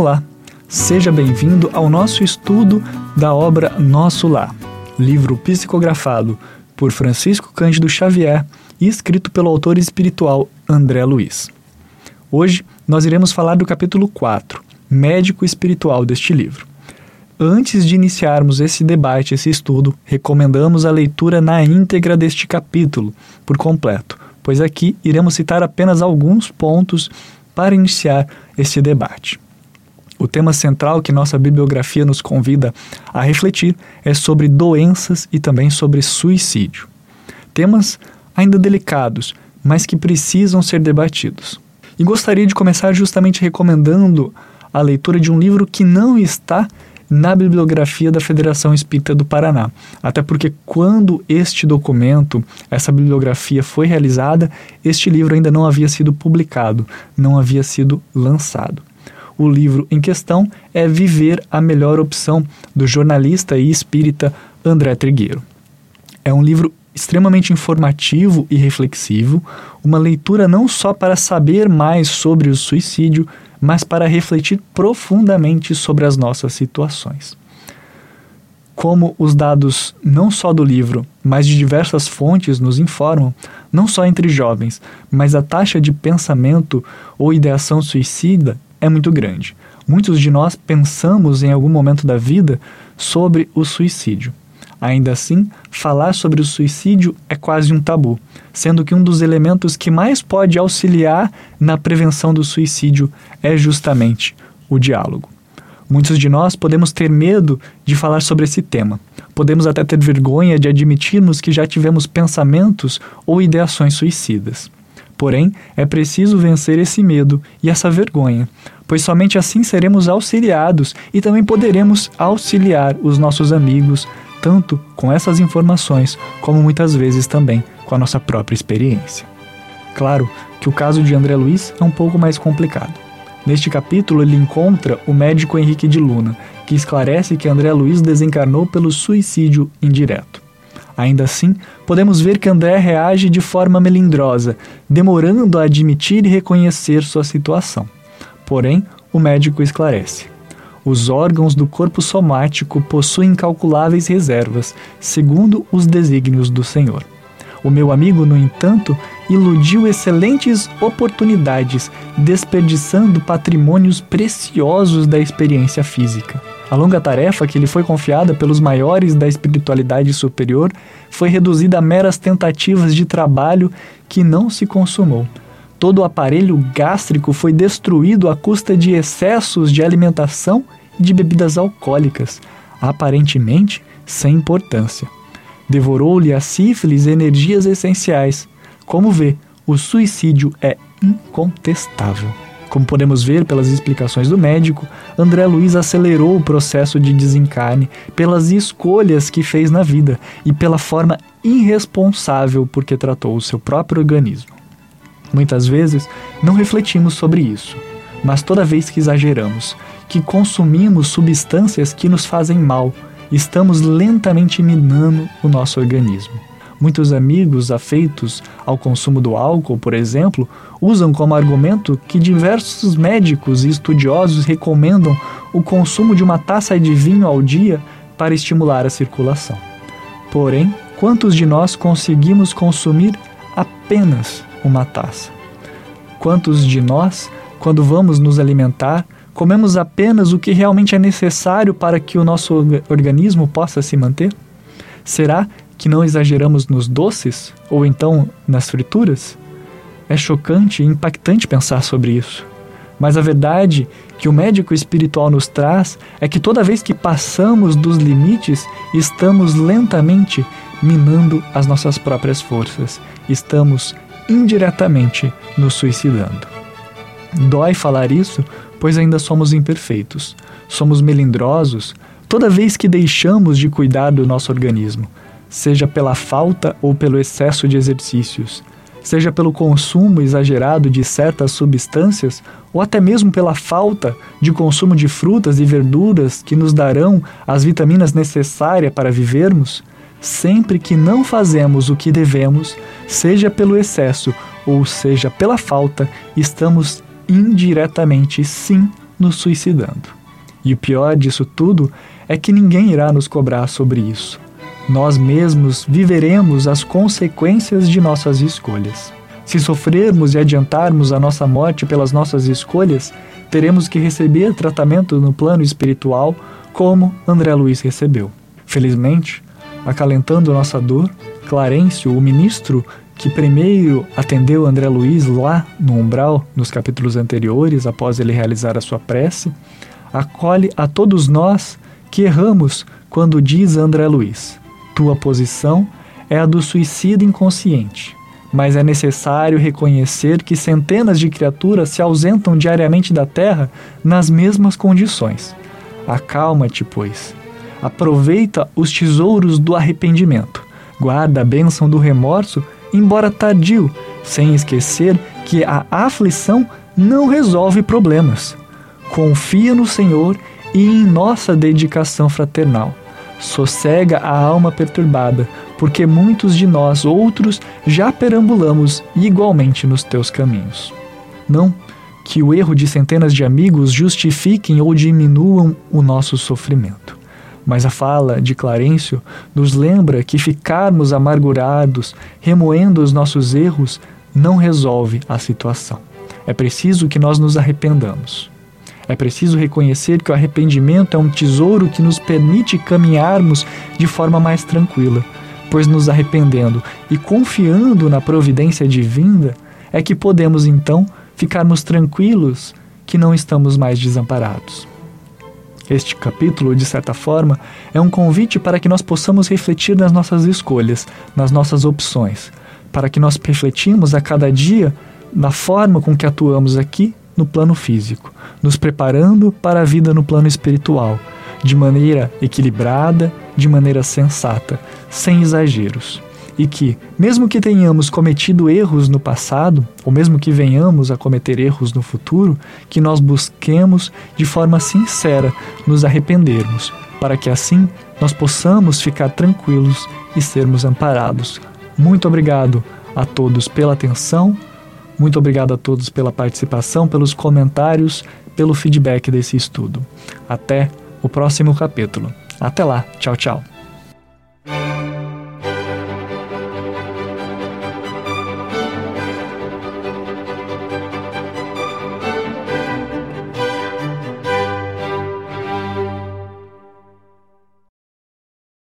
Olá, seja bem-vindo ao nosso estudo da obra Nosso Lar, livro psicografado por Francisco Cândido Xavier e escrito pelo autor espiritual André Luiz. Hoje nós iremos falar do capítulo 4, médico espiritual deste livro. Antes de iniciarmos esse debate, esse estudo, recomendamos a leitura na íntegra deste capítulo, por completo, pois aqui iremos citar apenas alguns pontos para iniciar este debate. O tema central que nossa bibliografia nos convida a refletir é sobre doenças e também sobre suicídio. Temas ainda delicados, mas que precisam ser debatidos. E gostaria de começar justamente recomendando a leitura de um livro que não está na bibliografia da Federação Espírita do Paraná. Até porque, quando este documento, essa bibliografia foi realizada, este livro ainda não havia sido publicado, não havia sido lançado. O livro em questão é Viver a Melhor Opção, do jornalista e espírita André Trigueiro. É um livro extremamente informativo e reflexivo, uma leitura não só para saber mais sobre o suicídio, mas para refletir profundamente sobre as nossas situações. Como os dados não só do livro, mas de diversas fontes nos informam, não só entre jovens, mas a taxa de pensamento ou ideação suicida é muito grande. Muitos de nós pensamos em algum momento da vida sobre o suicídio. Ainda assim, falar sobre o suicídio é quase um tabu, sendo que um dos elementos que mais pode auxiliar na prevenção do suicídio é justamente o diálogo. Muitos de nós podemos ter medo de falar sobre esse tema. Podemos até ter vergonha de admitirmos que já tivemos pensamentos ou ideações suicidas. Porém, é preciso vencer esse medo e essa vergonha, pois somente assim seremos auxiliados e também poderemos auxiliar os nossos amigos, tanto com essas informações como muitas vezes também com a nossa própria experiência. Claro que o caso de André Luiz é um pouco mais complicado. Neste capítulo, ele encontra o médico Henrique de Luna, que esclarece que André Luiz desencarnou pelo suicídio indireto. Ainda assim, podemos ver que André reage de forma melindrosa, demorando a admitir e reconhecer sua situação. Porém, o médico esclarece. Os órgãos do corpo somático possuem incalculáveis reservas, segundo os desígnios do Senhor. O meu amigo, no entanto, iludiu excelentes oportunidades, desperdiçando patrimônios preciosos da experiência física. A longa tarefa que lhe foi confiada pelos maiores da espiritualidade superior foi reduzida a meras tentativas de trabalho que não se consumou. Todo o aparelho gástrico foi destruído à custa de excessos de alimentação e de bebidas alcoólicas, aparentemente sem importância. Devorou-lhe a sífilis energias essenciais. Como vê, o suicídio é incontestável. Como podemos ver pelas explicações do médico, André Luiz acelerou o processo de desencarne pelas escolhas que fez na vida e pela forma irresponsável porque tratou o seu próprio organismo. Muitas vezes não refletimos sobre isso, mas toda vez que exageramos, que consumimos substâncias que nos fazem mal, estamos lentamente minando o nosso organismo. Muitos amigos afeitos ao consumo do álcool, por exemplo, usam como argumento que diversos médicos e estudiosos recomendam o consumo de uma taça de vinho ao dia para estimular a circulação. Porém, quantos de nós conseguimos consumir apenas uma taça? Quantos de nós, quando vamos nos alimentar, comemos apenas o que realmente é necessário para que o nosso organismo possa se manter? Será que não exageramos nos doces ou então nas frituras? É chocante e impactante pensar sobre isso. Mas a verdade que o médico espiritual nos traz é que toda vez que passamos dos limites, estamos lentamente minando as nossas próprias forças, estamos indiretamente nos suicidando. Dói falar isso, pois ainda somos imperfeitos, somos melindrosos toda vez que deixamos de cuidar do nosso organismo, seja pela falta ou pelo excesso de exercícios, seja pelo consumo exagerado de certas substâncias ou até mesmo pela falta de consumo de frutas e verduras que nos darão as vitaminas necessárias para vivermos, sempre que não fazemos o que devemos, seja pelo excesso ou seja pela falta, estamos indiretamente sim nos suicidando. E o pior disso tudo é que ninguém irá nos cobrar sobre isso. Nós mesmos viveremos as consequências de nossas escolhas. Se sofrermos e adiantarmos a nossa morte pelas nossas escolhas, teremos que receber tratamento no plano espiritual, como André Luiz recebeu. Felizmente, acalentando nossa dor, Clarencio, o ministro que primeiro atendeu André Luiz lá no umbral, nos capítulos anteriores, após ele realizar a sua prece, acolhe a todos nós que erramos quando diz André Luiz: Tua posição é a do suicida inconsciente mas é necessário reconhecer que centenas de criaturas se ausentam diariamente da Terra nas mesmas condições. Acalma-te, pois. Aproveita os tesouros do arrependimento. Guarda a bênção do remorso, embora tardio, sem esquecer que a aflição não resolve problemas. Confia no Senhor e em nossa dedicação fraternal. Sossega a alma perturbada, porque muitos de nós outros já perambulamos igualmente nos teus caminhos. Não que o erro de centenas de amigos justifiquem ou diminuam o nosso sofrimento. Mas a fala de Clarencio nos lembra que ficarmos amargurados, remoendo os nossos erros, não resolve a situação. É preciso que nós nos arrependamos. É preciso reconhecer que o arrependimento é um tesouro que nos permite caminharmos de forma mais tranquila, pois nos arrependendo e confiando na providência divina, é que podemos então ficarmos tranquilos que não estamos mais desamparados. Este capítulo, de certa forma, é um convite para que nós possamos refletir nas nossas escolhas, nas nossas opções, para que nós refletimos a cada dia na forma com que atuamos aqui no plano físico, nos preparando para a vida no plano espiritual, de maneira equilibrada, de maneira sensata, sem exageros. E que, mesmo que tenhamos cometido erros no passado, ou mesmo que venhamos a cometer erros no futuro, que nós busquemos de forma sincera nos arrependermos, para que assim nós possamos ficar tranquilos e sermos amparados. Muito obrigado a todos pela atenção, muito obrigado a todos pela participação, pelos comentários, pelo feedback desse estudo. Até o próximo capítulo. Até lá. Tchau, tchau.